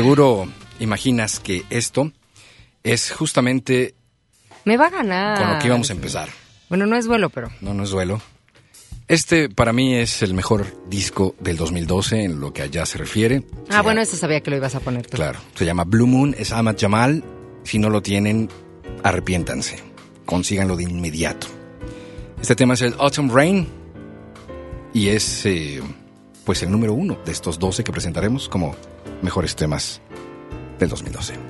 Seguro imaginas que esto es justamente Me va a ganar. con lo que íbamos a empezar. Bueno, no es duelo, pero. No, no es duelo. Este para mí es el mejor disco del 2012 en lo que allá se refiere. Ah, Se bueno, eso sabía que lo ibas a poner tú. Claro, se llama Blue Moon, es Ahmad Jamal. Si no lo tienen, arrepiéntanse. Consíganlo de inmediato. Este tema es el Autumn Rain y es eh, pues el número uno de estos 12 que presentaremos como mejores temas del 2012.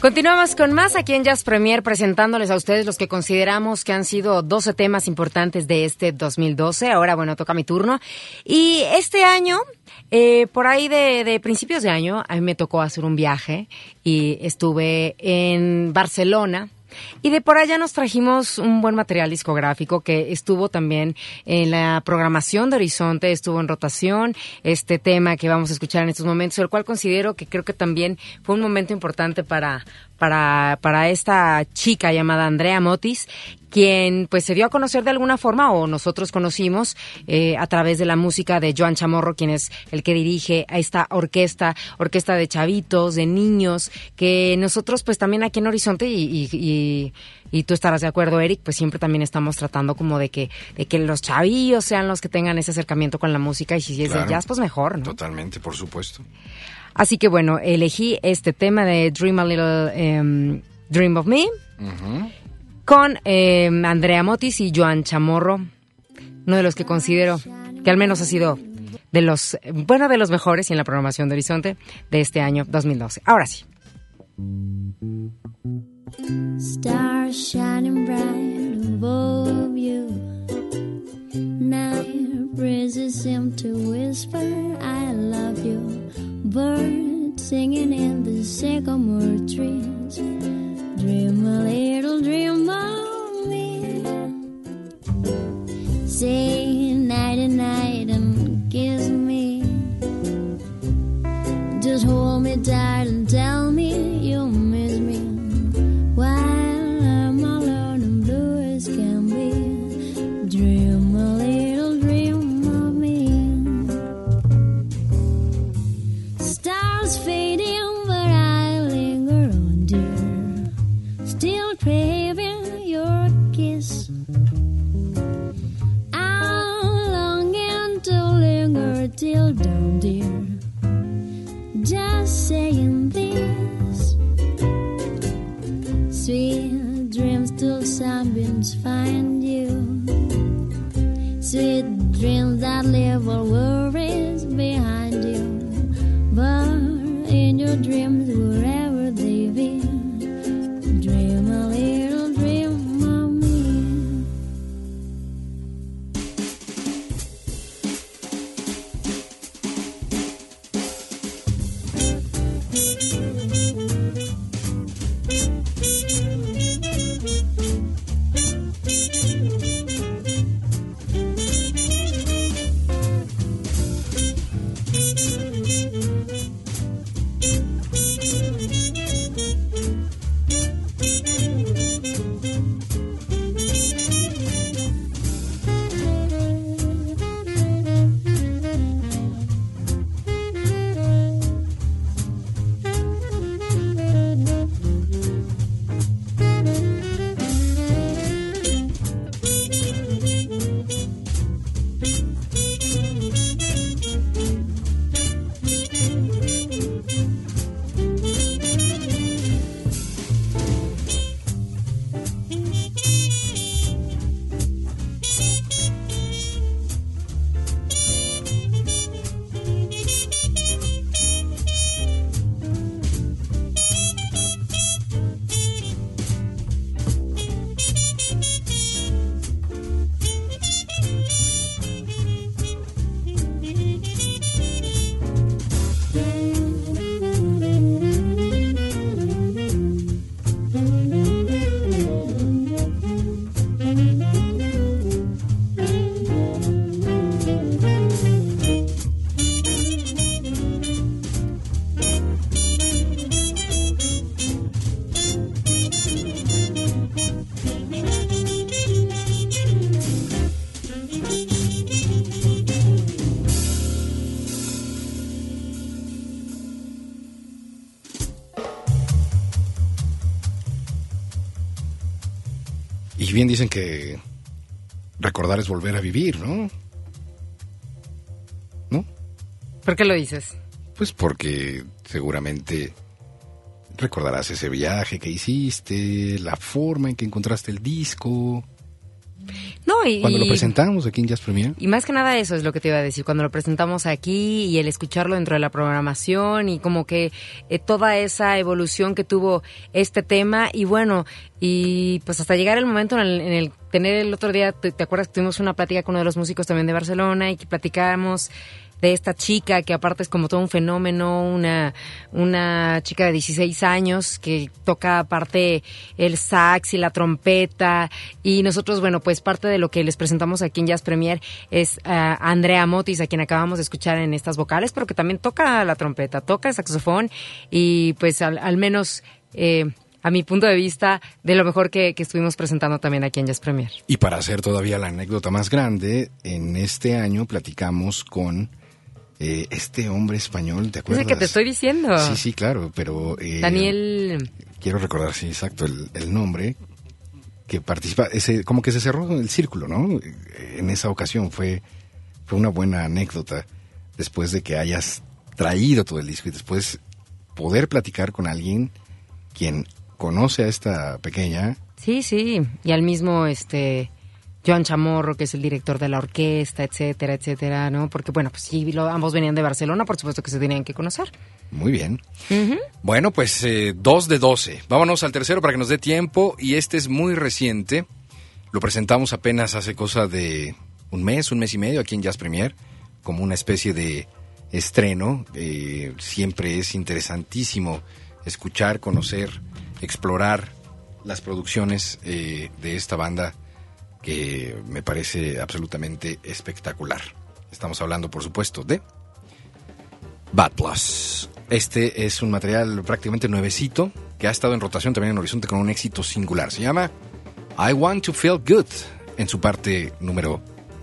Continuamos con más aquí en Jazz Premier presentándoles a ustedes los que consideramos que han sido 12 temas importantes de este 2012. Ahora, bueno, toca mi turno. Y este año, eh, por ahí de, de principios de año, a mí me tocó hacer un viaje y estuve en Barcelona y de por allá nos trajimos un buen material discográfico que estuvo también en la programación de Horizonte, estuvo en rotación, este tema que vamos a escuchar en estos momentos, el cual considero que creo que también fue un momento importante para, para, para esta chica llamada Andrea Motis, quien pues se dio a conocer de alguna forma o nosotros conocimos eh, a través de la música de Joan Chamorro, quien es el que dirige a esta orquesta, orquesta de chavitos, de niños, que nosotros pues también aquí en Horizonte y, y, y, tú estarás de acuerdo, Eric, pues siempre también estamos tratando como de que, de que los chavillos sean los que tengan ese acercamiento con la música y si es de jazz, pues mejor, ¿no? Totalmente, por supuesto. Así que bueno, elegí este tema de Dream a Little em, Dream of Me con em, Andrea Motis y Joan Chamorro, uno de los que considero que al menos ha sido de los, bueno, de los mejores en la programación de Horizonte de este año 2012. Ahora sí. Stars shining bright above you. Night breezes seem to whisper, I love you. Birds singing in the sycamore trees. Dream a little dream of me. Say night and night and kiss me. Just hold me tight and tell sweet dreams that live our world. Bien dicen que recordar es volver a vivir, ¿no? ¿No? ¿Por qué lo dices? Pues porque seguramente recordarás ese viaje que hiciste, la forma en que encontraste el disco. No, y, Cuando lo presentamos aquí en Jazz Premier. Y más que nada eso es lo que te iba a decir, cuando lo presentamos aquí y el escucharlo dentro de la programación y como que eh, toda esa evolución que tuvo este tema y bueno, y pues hasta llegar el momento en el, en el tener el otro día, te, te acuerdas que tuvimos una plática con uno de los músicos también de Barcelona y que platicábamos de esta chica que aparte es como todo un fenómeno, una, una chica de 16 años que toca aparte el sax y la trompeta y nosotros, bueno, pues parte de lo que les presentamos aquí en Jazz Premier es a Andrea Motis, a quien acabamos de escuchar en estas vocales, pero que también toca la trompeta, toca el saxofón y pues al, al menos... eh, a mi punto de vista, de lo mejor que, que estuvimos presentando también aquí en Jazz Premier. Y para hacer todavía la anécdota más grande, en este año platicamos con eh, este hombre español, ¿te Es acuerdas? el que te estoy diciendo. Sí, sí, claro, pero... eh, Daniel... Quiero recordar, sí, exacto, el, el nombre que participa, ese, como que se cerró el círculo, ¿no? En esa ocasión fue, fue una buena anécdota después de que hayas traído todo el disco y después poder platicar con alguien quien conoce a esta pequeña Sí, sí, y al mismo este Joan Chamorro, que es el director de la orquesta, etcétera, etcétera, ¿no? Porque bueno, pues sí, lo- ambos venían de Barcelona, por supuesto que se tenían que conocer. Muy bien. Bueno, pues eh, dos de 12. Vámonos al tercero para que nos dé tiempo. Y este es muy reciente. Lo presentamos apenas hace cosa de un mes, un mes y medio aquí en Jazz Premier, como una especie de estreno. Eh, siempre es interesantísimo escuchar, conocer, explorar las producciones eh, de esta banda que me parece absolutamente espectacular. Estamos hablando, por supuesto, de Bad Plus. Este es un material prácticamente nuevecito que ha estado en rotación también en Horizonte con un éxito singular. Se llama I Want to Feel Good en su parte número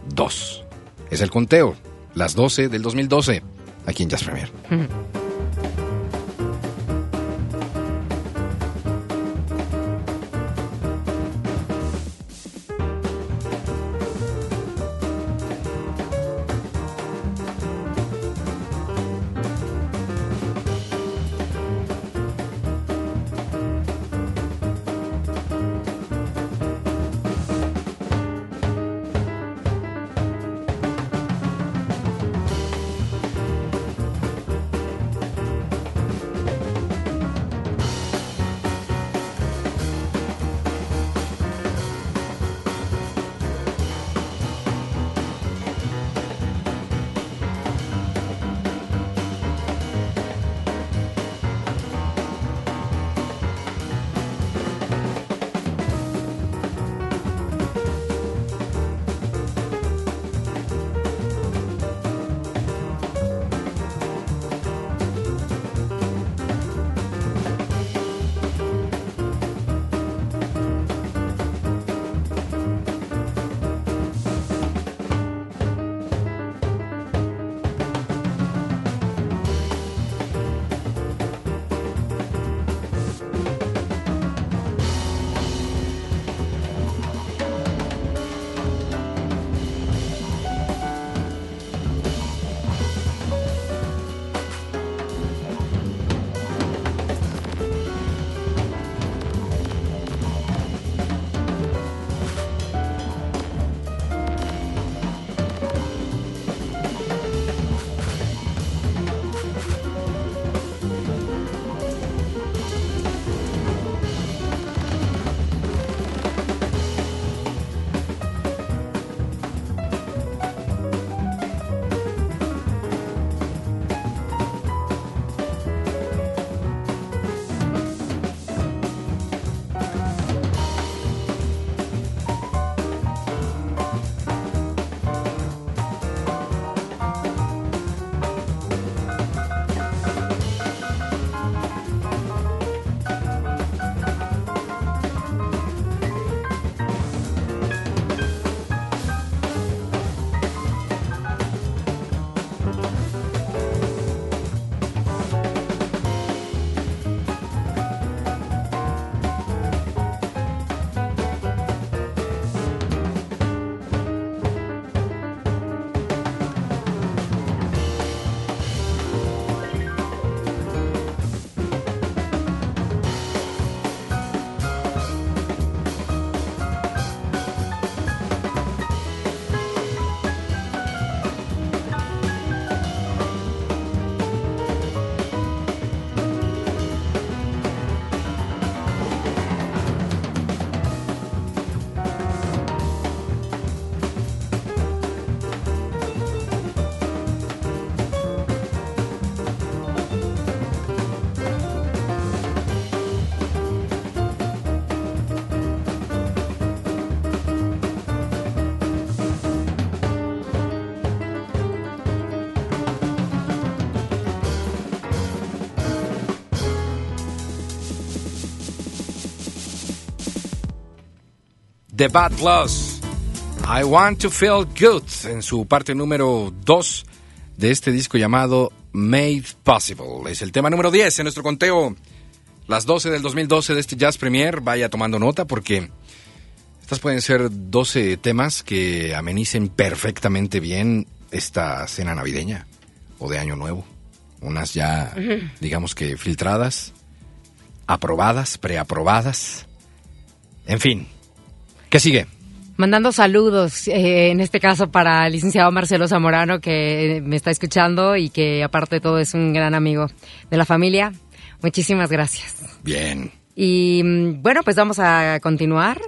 2. Es el conteo, las 12 del 2012, aquí en Jazz Premier. The Bad Loss. I Want to Feel Good en su parte número 2 de este disco llamado Made Possible. Es el tema número 10 en nuestro conteo. Las 12 del 2012 de este Jazz Premier. Vaya tomando nota porque estas pueden ser 12 temas que amenicen perfectamente bien esta cena navideña o de Año Nuevo. Unas ya, digamos que filtradas, aprobadas, preaprobadas. En fin, ¿qué sigue? Mandando saludos, eh, en este caso para el licenciado Marcelo Zamorano, que me está escuchando y que aparte de todo es un gran amigo de la familia. Muchísimas gracias. Bien. Y mm, bueno, pues vamos a continuar.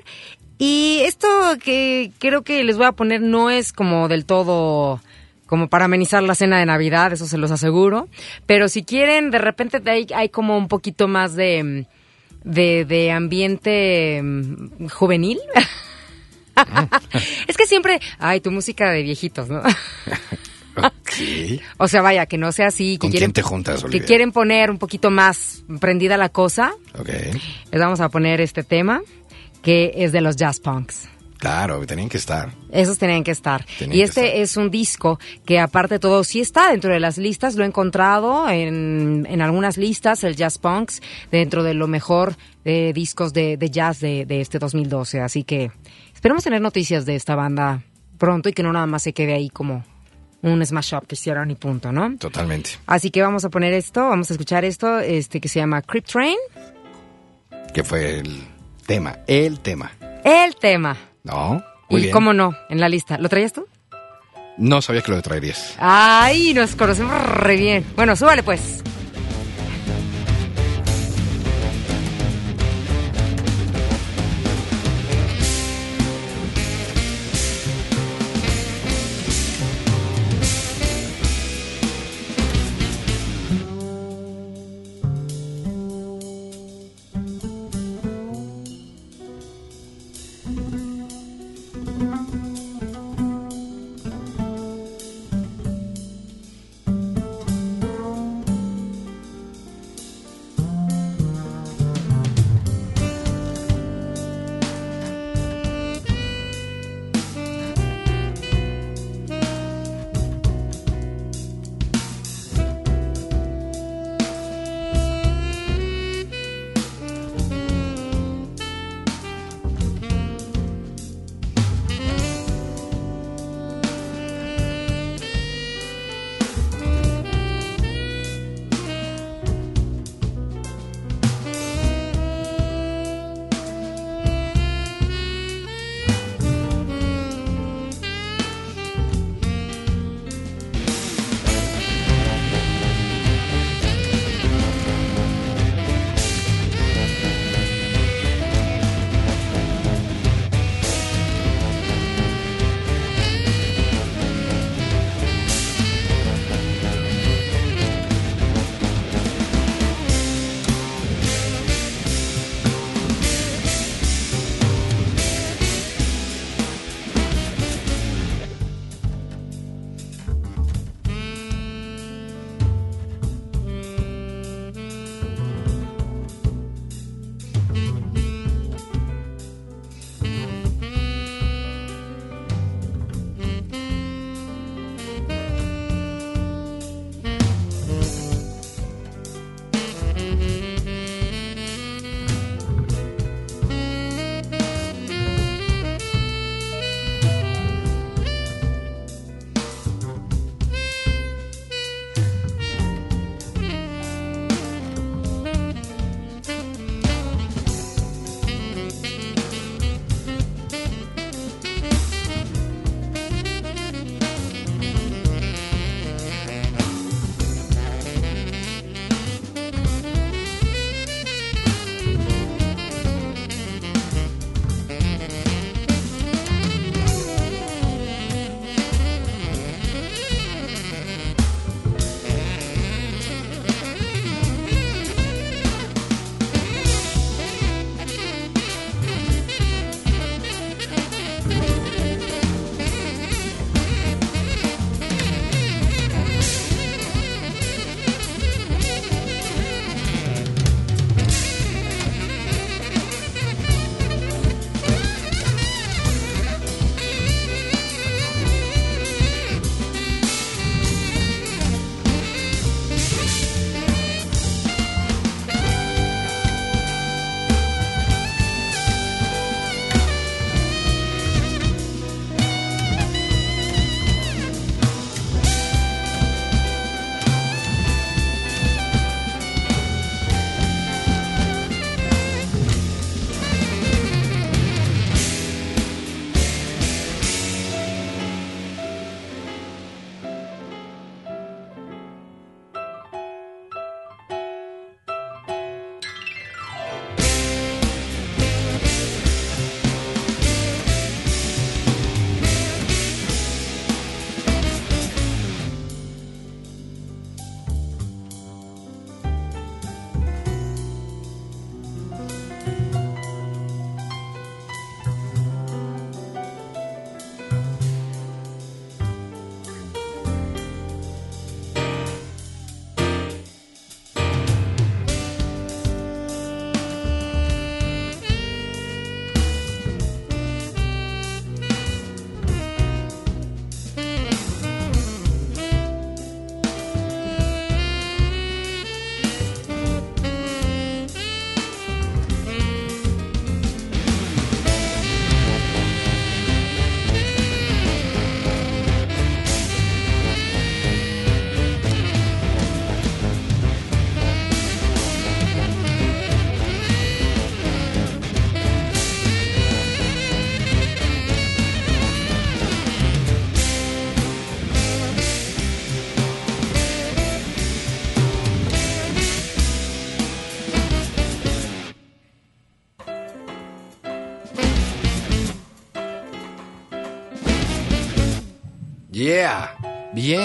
Y esto que creo que les voy a poner no es como del todo como para amenizar la cena de Navidad, eso se los aseguro. Pero si quieren, de repente hay, hay como un poquito más de, de, de ambiente mm, juvenil. es que siempre, ay, tu música de viejitos, ¿no? O sea, vaya, que no sea así, que ¿Con quieren, quién te juntas, que Olivia? quieren poner un poquito más prendida la cosa. Ok. Les vamos a poner este tema que es de los Jazz Punks. Claro, tenían que estar. Esos tenían que estar. Tenían y este estar. es un disco que aparte de todo sí está dentro de las listas, lo he encontrado en, en algunas listas, el Jazz Punks, dentro de lo mejor de discos de, de jazz de, de este 2012. Así que esperemos tener noticias de esta banda pronto y que no nada más se quede ahí como un smash up que hicieron y punto, ¿no? Totalmente. Así que vamos a poner esto, vamos a escuchar esto, este que se llama Creep Train, Que fue el tema, el tema. el tema. ¿No? Muy y bien. cómo no, en la lista. ¿Lo traías tú? No sabía que lo traerías. Ay, nos conocemos re bien. Bueno, súbale pues.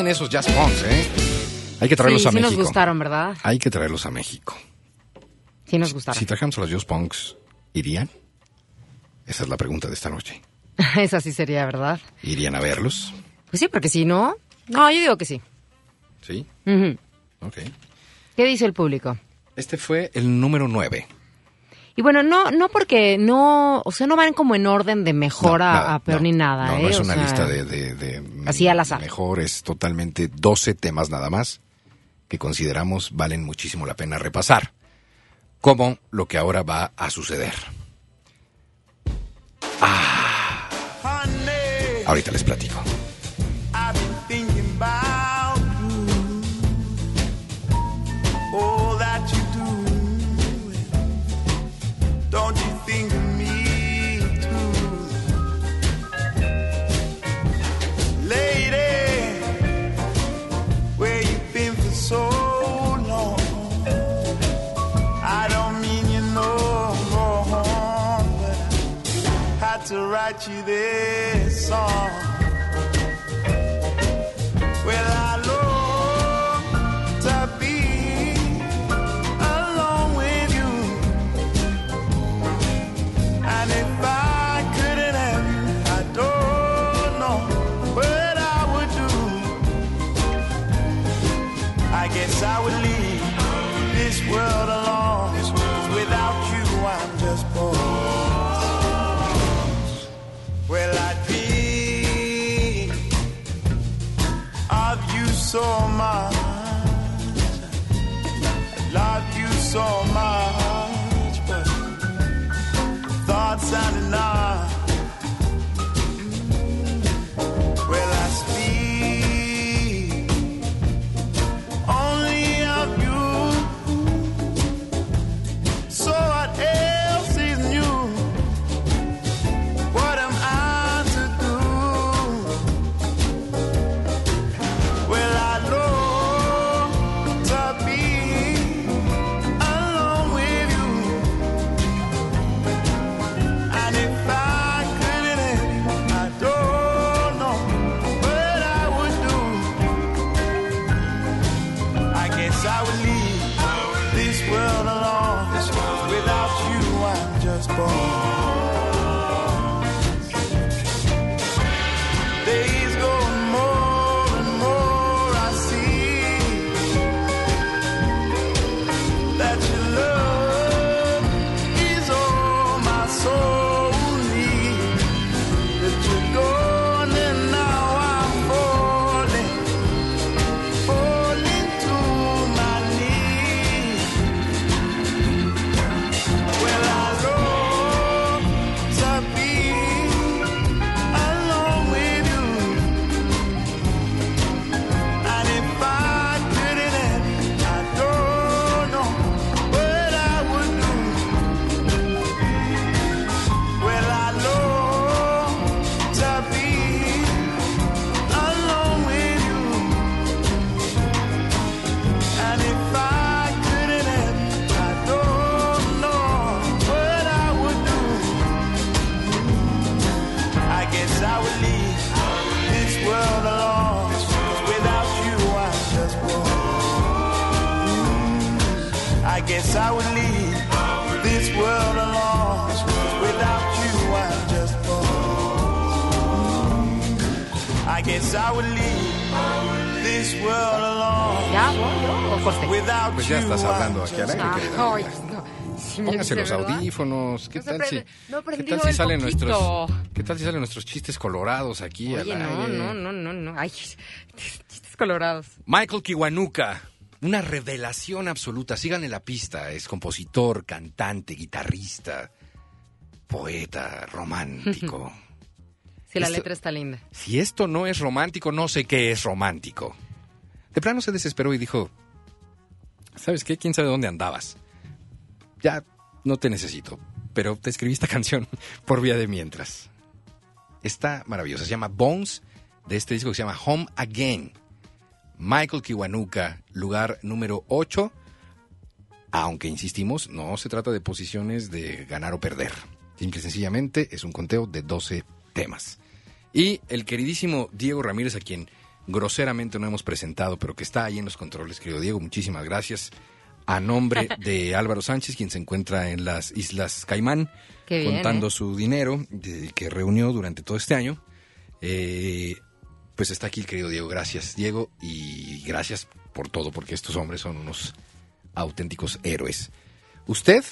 Bien, esos jazz punks, ¿eh? Hay que traerlos sí, a sí México. nos gustaron, ¿verdad? Hay que traerlos a México. Sí nos gustaron. Si trajéramos a los jazz punks, ¿irían? Esa es la pregunta de esta noche. Esa sí sería, ¿verdad? ¿Irían a verlos? Pues sí, porque si no... No, yo digo que sí. Sí. Ujú. Ok. ¿Qué dice el público? Este fue el número 9. Y bueno, no no porque no... O sea, no van como en orden de mejor No, a, nada, a peor no. ni nada, No, ¿eh? no es O una sea, lista de, de- de así al azar. mejor, es totalmente 12 temas nada más que consideramos valen muchísimo la pena repasar, como lo que ahora va a suceder. Honey, Ahorita les platico. Think of me too? Lady, where you been for so long? I don't mean you no wrong, but I had to write you this song. signing off. Pónganse los ¿verdad? audífonos. ¿Qué No tal si, no qué tal si salen poquito. nuestros, qué tal si salen nuestros chistes colorados aquí Oye, al no, aire? no, no, no, no. Ay, chistes colorados. Michael Kiwanuka, una revelación absoluta. Síganle la pista. Es compositor, cantante, guitarrista, poeta, romántico. Sí, la Esto- letra está linda. si esto no es romántico, no sé qué es romántico. De plano se desesperó y dijo, ¿sabes qué? ¿Quién sabe dónde andabas? Ya no te necesito, pero te escribí esta canción por vía de mientras. Está maravillosa, se llama Bones, de este disco que se llama Home Again. Michael Kiwanuka, lugar número 8. Aunque insistimos, no se trata de posiciones de ganar o perder. Simple y sencillamente es un conteo de 12 temas. Y el queridísimo Diego Ramírez, a quien groseramente no hemos presentado, pero que está ahí en los controles, querido Diego, muchísimas gracias. A nombre de Álvaro Sánchez, quien se encuentra en las Islas Caimán, Qué bien, contando ¿eh? su dinero de- que reunió durante todo este año. Eh, pues está aquí el querido Diego. Gracias, Diego, y gracias por todo, porque estos hombres son unos auténticos héroes. Usted,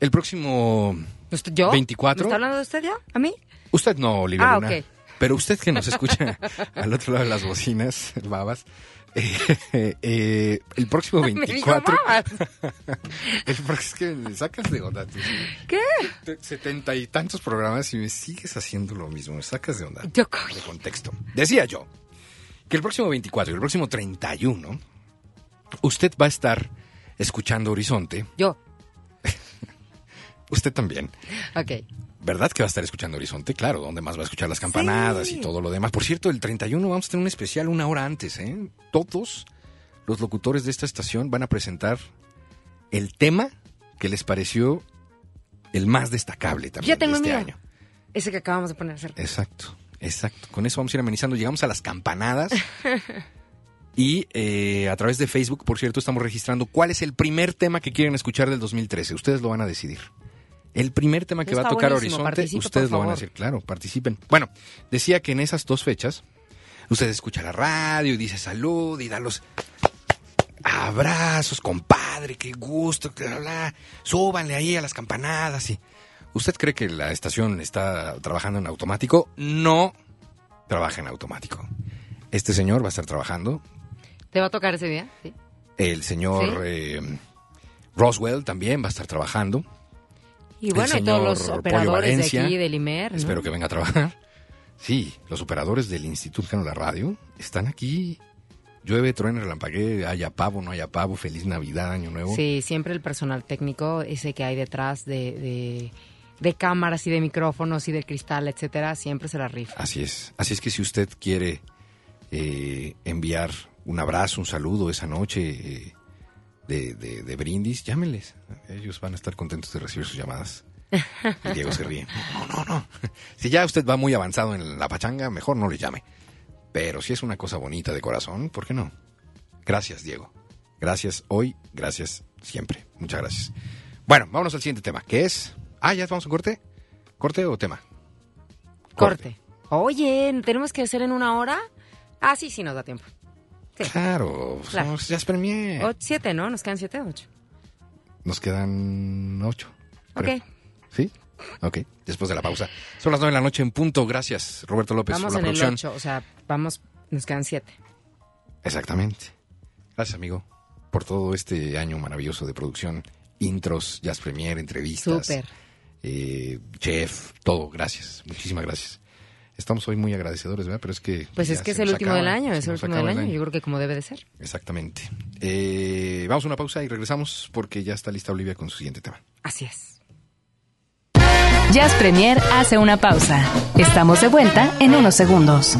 el próximo ¿Usted- ¿Yo? 24. ¿Me está hablando de usted ya? ¿A mí? Usted no, Olivia Ah, Luna. Pero usted que nos escucha al otro lado de las bocinas, babas, eh, eh, el próximo Me dijo, 24... "Babas". el próximo, es que me sacas de onda. tú. ¿Qué? Te- Setenta y tantos programas y me sigues haciendo lo mismo. Me sacas de onda. Yo- De contexto. Decía yo que el próximo 24 y el próximo 31 usted va a estar escuchando Horizonte. Yo. Usted también. Ok. ¿Verdad que va a estar escuchando Horizonte? Claro, donde más va a escuchar las campanadas Sí. y todo lo demás. Por cierto, el 31 vamos a tener un especial una hora antes, ¿eh? Todos los locutores de esta estación van a presentar el tema que les pareció el más destacable también Ya tengo de este año. Ese que acabamos de poner. Exacto, exacto. Con eso vamos a ir amenizando. Llegamos a las campanadas. y eh, a través de Facebook, por cierto, estamos registrando cuál es el primer tema que quieren escuchar del 2013. Ustedes lo van a decidir. El primer tema que Está va a tocar buenísimo, Horizonte, ustedes lo van a hacer. Claro, participen. Bueno, decía que en esas dos fechas, usted escucha la radio y dice salud y da los abrazos, compadre, qué gusto, que bla, bla. súbanle ahí a las campanadas y... ¿Usted cree que la estación está trabajando en automático? No trabaja en automático. Este señor va a estar trabajando. ¿Te va a tocar ese día? Sí. El señor eh, Roswell también va a estar trabajando. Y bueno, y todos los operadores Pollo de Valencia. aquí, del IMER. ¿no? Espero que venga a trabajar. Sí, los operadores del Instituto Mexicano de la Radio están aquí. Llueve, truena, relampaguee, haya pavo, no haya pavo, feliz Navidad, Año Nuevo. Sí, siempre el personal técnico, ese que hay detrás de, de, de cámaras y de micrófonos y de cristal, etcétera, siempre se la rifa. Así es. Así es que si usted quiere eh, enviar un abrazo, un saludo esa noche eh, de, de- de brindis, llámenles. Ellos van a estar contentos de recibir sus llamadas. Y Diego se ríe. No, no, no. Si ya usted va muy avanzado en la pachanga, mejor no le llame. Pero si es una cosa bonita de corazón, ¿por qué no? Gracias, Diego. Gracias hoy, gracias siempre. Muchas gracias. Bueno, vámonos al siguiente tema, que es... Ah, ¿ya vamos a corte? ¿Corte o tema? Corte. Oye, ¿tenemos que hacer en una hora? Ah, sí, sí nos da tiempo. Sí. Claro, Claro. somos Jazz Premier. O- siete, ¿no? Nos quedan siete, ocho. Nos quedan ocho. Ok. ¿Sí? Ok, después de la pausa. Son las nueve de la noche en punto. Gracias, Roberto López, Vamos por en la el producción. ocho, o sea, vamos, nos quedan siete. Exactamente. Gracias, amigo, por todo este año maravilloso de producción. Intros, Jazz Premier, entrevistas. Súper. eh, chef, todo. Gracias. Muchísimas gracias. Estamos hoy muy agradecedores, ¿verdad? Pero es que. Pues es que es el último acaba, del año, es el último del año, el yo creo que como debe de ser. Exactamente. Eh, vamos a una pausa y regresamos porque ya está lista Olivia con su siguiente tema. Así es. Jazz Premier hace una pausa. Estamos de vuelta en unos segundos.